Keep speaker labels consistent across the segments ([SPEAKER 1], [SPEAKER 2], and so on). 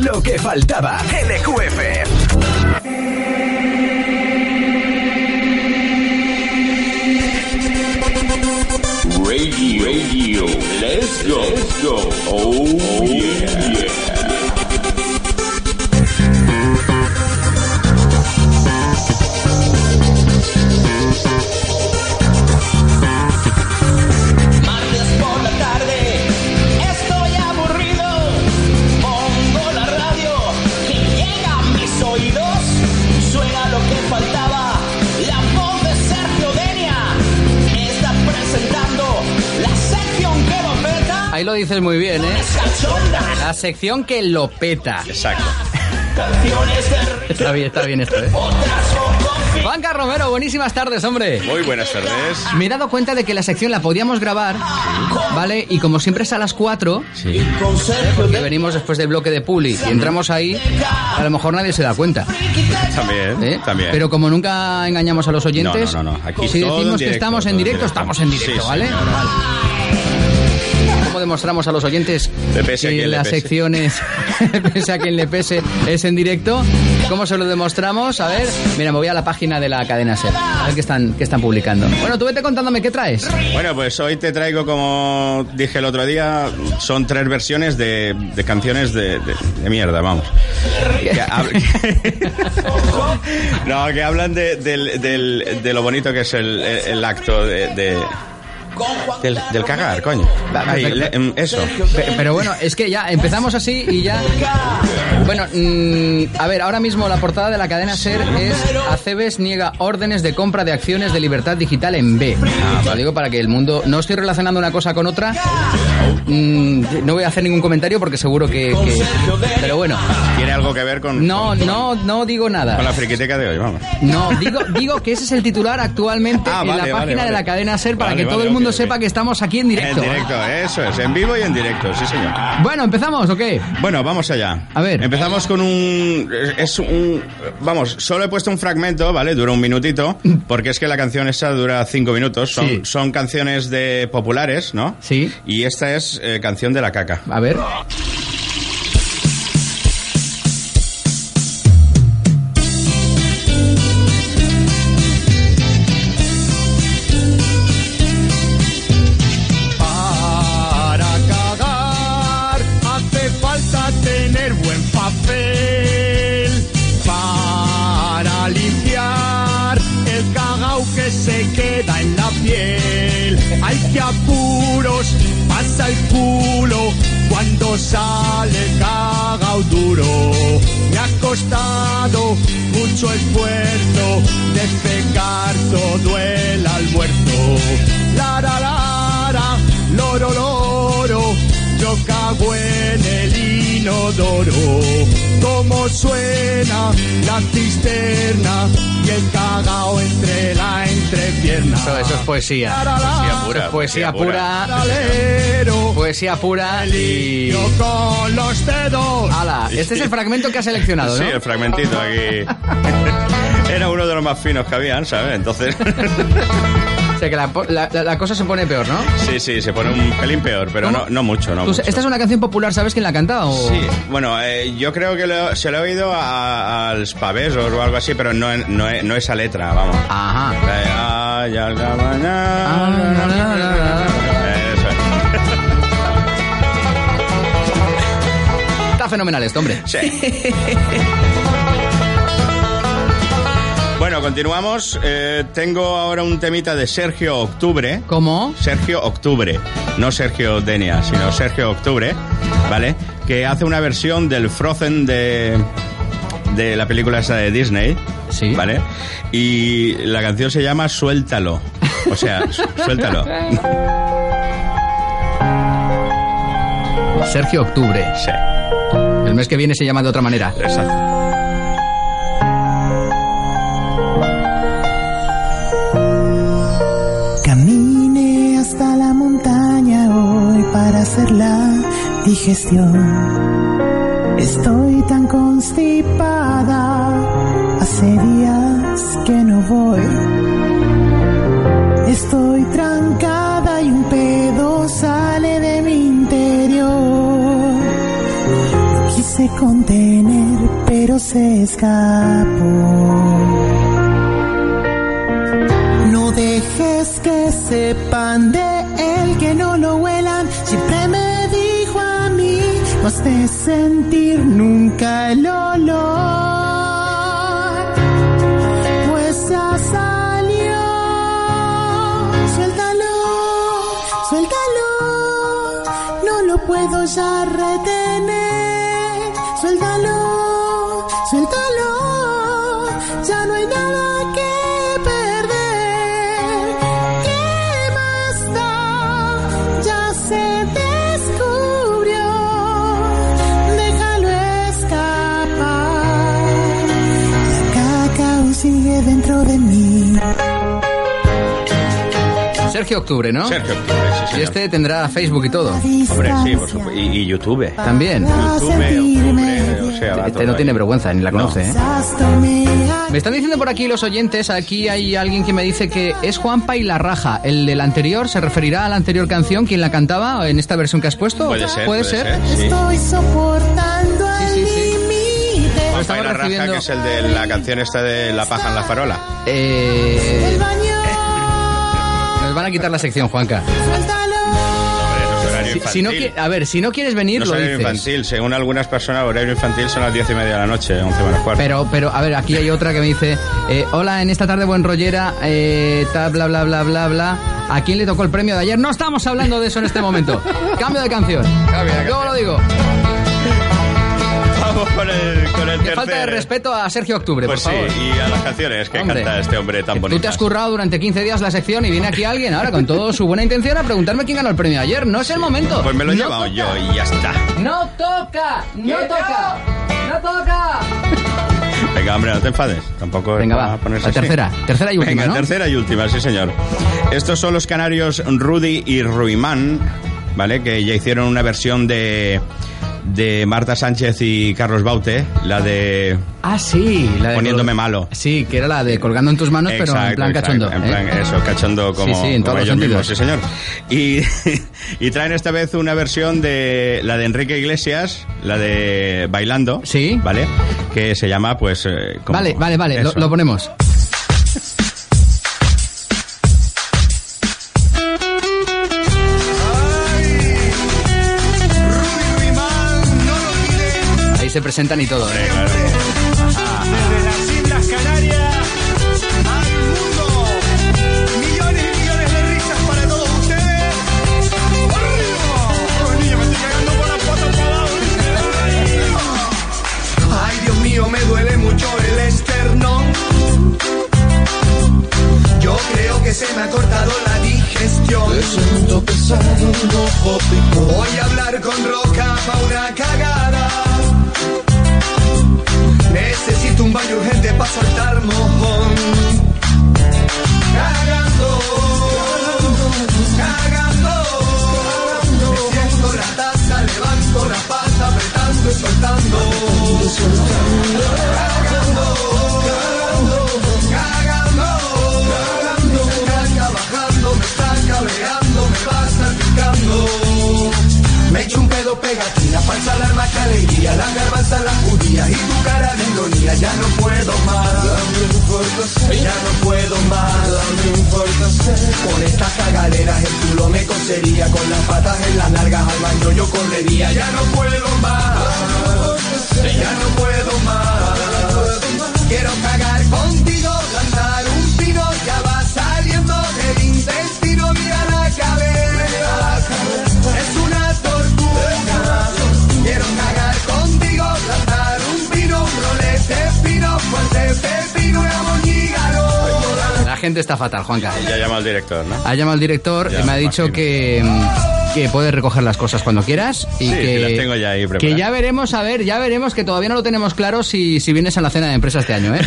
[SPEAKER 1] Lo que faltaba. LQF.
[SPEAKER 2] Radio, radio, let's go, let's go. Oh,
[SPEAKER 3] dices muy bien, ¿eh? La sección que lo peta.
[SPEAKER 4] Exacto.
[SPEAKER 3] Está bien, está bien esto, ¿eh? Juanca Romero, buenísimas tardes, hombre.
[SPEAKER 4] Muy buenas tardes.
[SPEAKER 3] Me he dado cuenta de que la sección la podíamos grabar, ¿vale? Y como siempre es a las 4,
[SPEAKER 5] Con Sergio
[SPEAKER 3] porque venimos después del bloque de Puli y entramos ahí, a lo mejor nadie se da cuenta.
[SPEAKER 4] También,
[SPEAKER 3] ¿eh?
[SPEAKER 4] también.
[SPEAKER 3] Pero como nunca engañamos a los oyentes,
[SPEAKER 4] No, no, no, no. Aquí
[SPEAKER 3] si decimos
[SPEAKER 4] en
[SPEAKER 3] que
[SPEAKER 4] directo,
[SPEAKER 3] estamos en directo,
[SPEAKER 4] directo.
[SPEAKER 3] estamos en directo,
[SPEAKER 4] Sí,
[SPEAKER 3] ¿vale?
[SPEAKER 4] señor.
[SPEAKER 3] Vale. ¿Cómo demostramos a los oyentes que las secciones, pese a quien le pese, es en directo? ¿Cómo se lo demostramos? A ver, mira, me voy a la página de la cadena SER, a ver qué están, qué están publicando. Bueno, tú vete contándome qué traes.
[SPEAKER 4] Bueno, pues hoy te traigo, como dije el otro día, son tres versiones de, de canciones de, de- de mierda, vamos. Que hab- no, que hablan de, del- del- de lo bonito que es el, el- acto de- del, del cagar, coño. Ahí, le- em, eso.
[SPEAKER 3] Pe- Pero bueno, es que ya empezamos así y ya. Bueno, mm, a ver, ahora mismo la portada de la cadena Ser es Acebes niega órdenes de compra de acciones de libertad digital en B. Lo digo para que el mundo. No estoy relacionando una cosa con otra. Mm, no voy a hacer ningún comentario porque seguro que. que- Pero bueno,
[SPEAKER 4] Tiene algo que ver con,
[SPEAKER 3] no,
[SPEAKER 4] con,
[SPEAKER 3] no, no digo
[SPEAKER 4] con la
[SPEAKER 3] nada.
[SPEAKER 4] friquiteca de hoy, vamos.
[SPEAKER 3] No, digo, digo que ese es el titular actualmente
[SPEAKER 4] Ah,
[SPEAKER 3] en
[SPEAKER 4] vale,
[SPEAKER 3] la
[SPEAKER 4] vale,
[SPEAKER 3] página de la cadena Ser para que todo el mundo sepa que estamos aquí en directo.
[SPEAKER 4] En directo, eso es, en vivo y en directo, sí señor.
[SPEAKER 3] Bueno, ¿empezamos o qué?
[SPEAKER 4] Bueno, vamos allá.
[SPEAKER 3] A ver.
[SPEAKER 4] Empezamos con un... Es un... Vamos, solo he puesto un fragmento, ¿vale? Dura un minutito, porque es que la canción esta dura cinco minutos. Son,
[SPEAKER 3] Sí.
[SPEAKER 4] son canciones de populares, ¿no?
[SPEAKER 3] Sí.
[SPEAKER 4] Y esta es eh, canción de la caca.
[SPEAKER 3] A ver.
[SPEAKER 6] Culo cuando sale cagao duro. Me ha costado mucho esfuerzo despegar todo el almuerzo. La la la la, loro loro, inodoro. Como suena la cisterna y el cagao entre la entrepierna.
[SPEAKER 3] Eso, eso es poesía.
[SPEAKER 4] Poesía pura,
[SPEAKER 3] poesía
[SPEAKER 4] poesía
[SPEAKER 3] pura. Poesía pura y.
[SPEAKER 6] yo con los dedos.
[SPEAKER 3] ¡Hala! Este es el fragmento que has seleccionado,
[SPEAKER 4] Sí,
[SPEAKER 3] ¿no?
[SPEAKER 4] el fragmentito aquí. Era uno de los más finos que habían, ¿sabes? Entonces,
[SPEAKER 3] O sea que la, po- la- la- cosa se pone peor, ¿no?
[SPEAKER 4] sí, sí, se pone un pelín peor, pero
[SPEAKER 3] ¿Cómo?
[SPEAKER 4] no, no mucho, no
[SPEAKER 3] Tú-
[SPEAKER 4] mucho.
[SPEAKER 3] ¿Esta es una canción popular? ¿Sabes quién la canta? O...
[SPEAKER 4] Sí, bueno, eh, yo creo que lo- se lo he oído a, a los pavesos o algo así, pero no, no, no esa letra, vamos.
[SPEAKER 3] Ajá.
[SPEAKER 4] De, "Ay, al mañana".
[SPEAKER 3] Ah, la, la, la, la.
[SPEAKER 4] Eso es.
[SPEAKER 3] Está fenomenal esto, hombre.
[SPEAKER 4] Sí. Bueno, continuamos. Eh, tengo ahora un temita de Sergio Octubre.
[SPEAKER 3] ¿Cómo?
[SPEAKER 4] Sergio Octubre, no Sergio Denia, sino Sergio Octubre, ¿vale? Que hace una versión del Frozen de, de la película esa de Disney,
[SPEAKER 3] Sí.
[SPEAKER 4] ¿vale? Y la canción se llama Suéltalo, o sea, su- suéltalo.
[SPEAKER 3] Sergio Octubre.
[SPEAKER 4] Sí,
[SPEAKER 3] El mes que viene se llama de otra manera.
[SPEAKER 4] exacto.
[SPEAKER 7] Para hacer la digestión. Estoy tan constipada, hace días que no voy. Estoy trancada y un pedo sale de mi interior. Quise contener, pero se escapó. Que sepan de él que no lo huelan. Siempre me dijo a mí, no has de sentir nunca el olor. Dentro de mí.
[SPEAKER 3] Sergio Octubre, ¿no?
[SPEAKER 4] Sergio Octubre, sí,
[SPEAKER 3] Y
[SPEAKER 4] señor.
[SPEAKER 3] este tendrá Facebook y todo.
[SPEAKER 4] Hombre, sí, por supuesto. Y, y YouTube.
[SPEAKER 3] También.
[SPEAKER 4] YouTube, Octubre, o sea, va
[SPEAKER 3] Este
[SPEAKER 4] todo
[SPEAKER 3] no tiene vergüenza, ni la conoce, ¿eh? Me están diciendo por aquí los oyentes, aquí hay alguien que me dice que es Juanpa y la raja. ¿El del anterior se referirá a la anterior canción? ¿Quién la cantaba en esta versión que has puesto?
[SPEAKER 4] Puede ser,
[SPEAKER 3] ¿Puede
[SPEAKER 4] puede
[SPEAKER 3] ser?
[SPEAKER 4] ser. Sí.
[SPEAKER 7] Estoy soportando el
[SPEAKER 3] Sí, sí, sí. Estamos
[SPEAKER 4] y la raja,
[SPEAKER 3] recibiendo.
[SPEAKER 4] que es el de la canción esta de La paja en la farola.
[SPEAKER 3] Eh, nos van a quitar la sección, Juanca. Si, si no a ver, si no quieres venir,
[SPEAKER 4] No es
[SPEAKER 3] lo
[SPEAKER 4] horario
[SPEAKER 3] dices.
[SPEAKER 4] infantil. Según algunas personas, horario infantil son las diez y media de la noche, once menos cuarto.
[SPEAKER 3] Pero, pero, a ver, aquí hay otra que me dice, eh, hola, en esta tarde buen rollera, eh, ta, bla, bla, bla, bla, bla. ¿A quién le tocó el premio de ayer? No estamos hablando de eso en este momento. Cambio de canción.
[SPEAKER 4] Cambio de
[SPEAKER 3] Luego lo digo.
[SPEAKER 4] Vamos con el, con el
[SPEAKER 3] Que
[SPEAKER 4] tercer.
[SPEAKER 3] falta de respeto a Sergio Octubre,
[SPEAKER 4] Pues
[SPEAKER 3] por
[SPEAKER 4] sí,
[SPEAKER 3] favor.
[SPEAKER 4] y a las canciones que
[SPEAKER 3] Hombre,
[SPEAKER 4] canta este hombre tan bonito.
[SPEAKER 3] Tú te has currado durante 15 días la sección y viene aquí alguien ahora con toda su buena intención a preguntarme quién ganó el premio ayer. No es el momento.
[SPEAKER 4] Pues me lo he
[SPEAKER 3] No
[SPEAKER 4] llevado
[SPEAKER 3] toca.
[SPEAKER 4] yo y ya está.
[SPEAKER 3] No toca, no toca, no toca.
[SPEAKER 4] Venga, hombre, no te enfades. Tampoco es
[SPEAKER 3] Venga, va.
[SPEAKER 4] ponerse
[SPEAKER 3] La
[SPEAKER 4] así.
[SPEAKER 3] tercera, tercera y última,
[SPEAKER 4] Venga,
[SPEAKER 3] ¿no?
[SPEAKER 4] tercera y última, sí, señor. Estos son los canarios Rudy y Ruimán, ¿vale? Que ya hicieron una versión de, de Marta Sánchez y Carlos Baute, la de
[SPEAKER 3] Ah, sí. La de
[SPEAKER 4] Poniéndome
[SPEAKER 3] col-
[SPEAKER 4] malo.
[SPEAKER 3] Sí, que era la de colgando en tus manos, pero en plan
[SPEAKER 4] exacto,
[SPEAKER 3] cachondo.
[SPEAKER 4] En
[SPEAKER 3] ¿eh?
[SPEAKER 4] plan, eso, cachondo como,
[SPEAKER 3] Sí, sí, en
[SPEAKER 4] como
[SPEAKER 3] todos los
[SPEAKER 4] ellos mismos, sí, señor. Y, y traen esta vez una versión de la de Enrique Iglesias, la de Bailando.
[SPEAKER 3] Sí.
[SPEAKER 4] ¿Vale? Que se llama, pues. eh, como-
[SPEAKER 3] Vale, vale, vale, lo, lo ponemos. Se presentan y todo. ¿eh?
[SPEAKER 6] Desde las Islas Canarias al mundo. Millones y millones de risas para todos ustedes. ¡Arriba! Ay, niño, me estoy cagando por la pata para abajo. Ay, Dios mío, me duele mucho el esternón. Yo creo que se me ha cortado la digestión. Voy a hablar con Roca falsa alarma que alegría, la garbanza, la judía y tu cara de ironía, ya no puedo más. Ya no puedo más. Con estas cagaderas el culo me cosería, con las patas en las largas al baño yo correría, ya no puedo más. Ya no puedo más. Quiero cagar contigo,
[SPEAKER 3] gente está fatal, Juanca.
[SPEAKER 4] Ya llama al director, ¿no?
[SPEAKER 3] Ha llamado al director
[SPEAKER 4] Ya
[SPEAKER 3] y me ha dicho
[SPEAKER 4] imagino.
[SPEAKER 3] que, que puedes recoger las cosas cuando quieras y
[SPEAKER 4] Sí,
[SPEAKER 3] que,
[SPEAKER 4] las tengo ya ahí
[SPEAKER 3] que ya veremos, a ver, ya veremos que todavía no lo tenemos claro si, si vienes a la cena de empresa este año, ¿eh?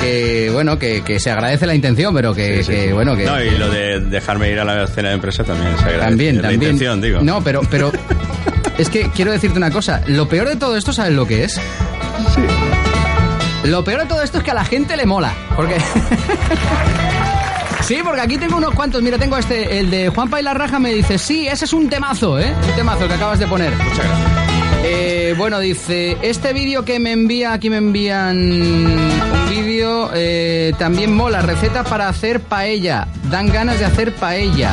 [SPEAKER 3] que bueno, que, que se agradece la intención, pero que,
[SPEAKER 4] Sí, sí,
[SPEAKER 3] que,
[SPEAKER 4] sí.
[SPEAKER 3] bueno, que
[SPEAKER 4] No, y lo de dejarme ir a la cena de empresa también se agradece.
[SPEAKER 3] también,
[SPEAKER 4] La
[SPEAKER 3] también.
[SPEAKER 4] intención, digo.
[SPEAKER 3] No, pero, pero es que quiero decirte una cosa, lo peor de todo esto, ¿sabes lo que es? Lo peor de todo esto es que a la gente le mola, porque Sí, porque aquí tengo unos cuantos. Mira, tengo este, el de Juanpa y la Raja me dice, sí, ese es un temazo, ¿eh? Un temazo que acabas de poner.
[SPEAKER 4] Muchas gracias.
[SPEAKER 3] Eh, bueno, dice, este vídeo que me envía, aquí me envían un vídeo, eh, también mola, receta para hacer paella. Dan ganas de hacer paella.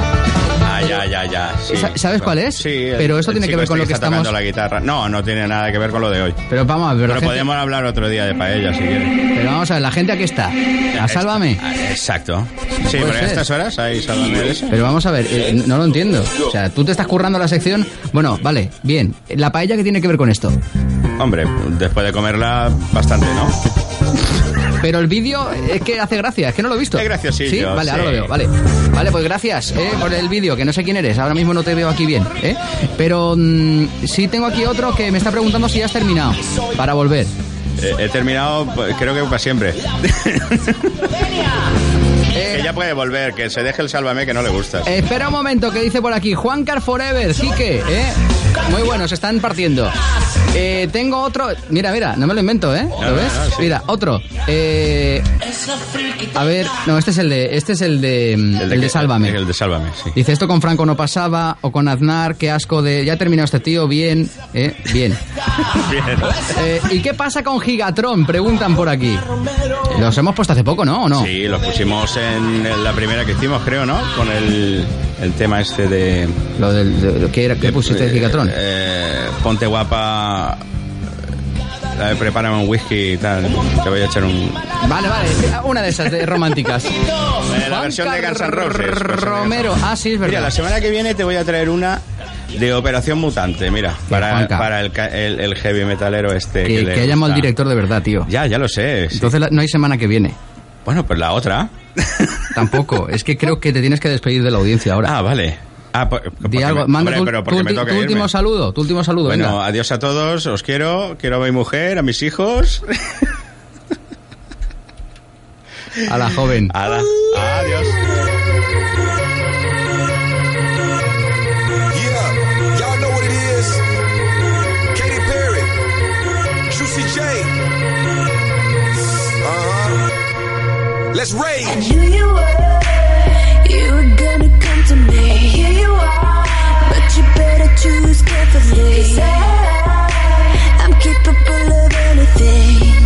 [SPEAKER 4] Ya, ya, ya. sí.
[SPEAKER 3] Sa- ¿sabes cuál es?
[SPEAKER 4] Sí. el-
[SPEAKER 3] Pero eso
[SPEAKER 4] el
[SPEAKER 3] tiene que ver con
[SPEAKER 4] este
[SPEAKER 3] lo que
[SPEAKER 4] está
[SPEAKER 3] estamos-
[SPEAKER 4] tocando la guitarra. No, no tiene nada que ver con lo de hoy.
[SPEAKER 3] Pero vamos a ver,
[SPEAKER 4] Pero
[SPEAKER 3] gente-
[SPEAKER 4] podemos hablar otro día de paella si quieres.
[SPEAKER 3] pero vamos a ver, la gente aquí está. A sálvame.
[SPEAKER 4] Ah, Exacto. Sí,
[SPEAKER 3] Puede
[SPEAKER 4] pero a estas horas ahí sálvame de eso.
[SPEAKER 3] Pero vamos a ver, eh, no lo entiendo. O sea, tú te estás currando la sección. Bueno, vale, bien. La paella que tiene que ver con esto.
[SPEAKER 4] Hombre, después de comerla, bastante, ¿no?
[SPEAKER 3] Pero el vídeo es que hace gracia, es que no lo he visto.
[SPEAKER 4] Es graciosillo,
[SPEAKER 3] Sí, vale, ahora
[SPEAKER 4] sí.
[SPEAKER 3] lo veo, vale. Vale, pues gracias eh, por el vídeo, que no sé quién eres, ahora mismo no te veo aquí bien, ¿eh? Pero mm, sí tengo aquí otro que me está preguntando si ya has terminado, para volver.
[SPEAKER 4] Eh, he terminado, pues, creo que para siempre. Que ya puede volver, que se deje el sálvame que no le gusta.
[SPEAKER 3] Espera un momento, que dice por aquí, Juan Car Forever, Quique, ¿eh? Muy bueno, se están partiendo. Eh, tengo otro, mira, mira, no me lo invento, ¿eh? ¿Lo
[SPEAKER 4] no,
[SPEAKER 3] ves?
[SPEAKER 4] sí.
[SPEAKER 3] Mira, otro. Eh, a ver, no, este es el de, este es el de, el de, Sálvame.
[SPEAKER 4] El de Sálvame, sí.
[SPEAKER 3] Dice, esto con Franco no pasaba, o con Aznar, qué asco de... Ya ha terminado este tío, bien, ¿eh? Bien.
[SPEAKER 4] Bien.
[SPEAKER 3] Eh, ¿Y qué pasa con Gigatron? Preguntan por aquí. Los hemos puesto hace poco, ¿no? ¿O no?
[SPEAKER 4] Sí, lo pusimos en la primera que hicimos, creo, ¿no? Con el, el tema este de...
[SPEAKER 3] Lo del, de- de- ¿qué, era, ¿Qué pusiste de Gigatron?
[SPEAKER 4] Eh, ponte guapa, eh, prepárame un whisky y tal. Te voy a echar un...
[SPEAKER 3] Vale, vale, una de esas de románticas.
[SPEAKER 4] Eh, la versión de Guns N' Roses.
[SPEAKER 3] Romero, ah, sí, es
[SPEAKER 4] Mira,
[SPEAKER 3] verdad.
[SPEAKER 4] la semana que viene te voy a traer una de Operación Mutante, mira, para, para el, ca- el, el heavy metalero este.
[SPEAKER 3] que,
[SPEAKER 4] le
[SPEAKER 3] que ha llamado al director de verdad, tío.
[SPEAKER 4] Ya, ya lo sé. sí.
[SPEAKER 3] Entonces la- no hay semana que viene.
[SPEAKER 4] Bueno, pues la otra.
[SPEAKER 3] Tampoco. Es que creo que te tienes que despedir de la audiencia ahora.
[SPEAKER 4] Ah, vale. Ah, po-
[SPEAKER 3] Di
[SPEAKER 4] porque
[SPEAKER 3] algo,
[SPEAKER 4] me-
[SPEAKER 3] manda
[SPEAKER 4] hombre,
[SPEAKER 3] tu, tu
[SPEAKER 4] me toca
[SPEAKER 3] tu último saludo, tu último saludo,
[SPEAKER 4] Bueno,
[SPEAKER 3] venga.
[SPEAKER 4] adiós a todos, os quiero, quiero a mi mujer, a mis hijos.
[SPEAKER 3] A la joven.
[SPEAKER 4] Ala, adiós.
[SPEAKER 8] Let's rage.
[SPEAKER 9] knew you were, you were gonna come to me. Here you are, but you better choose carefully. 'Cause I, I'm capable of anything,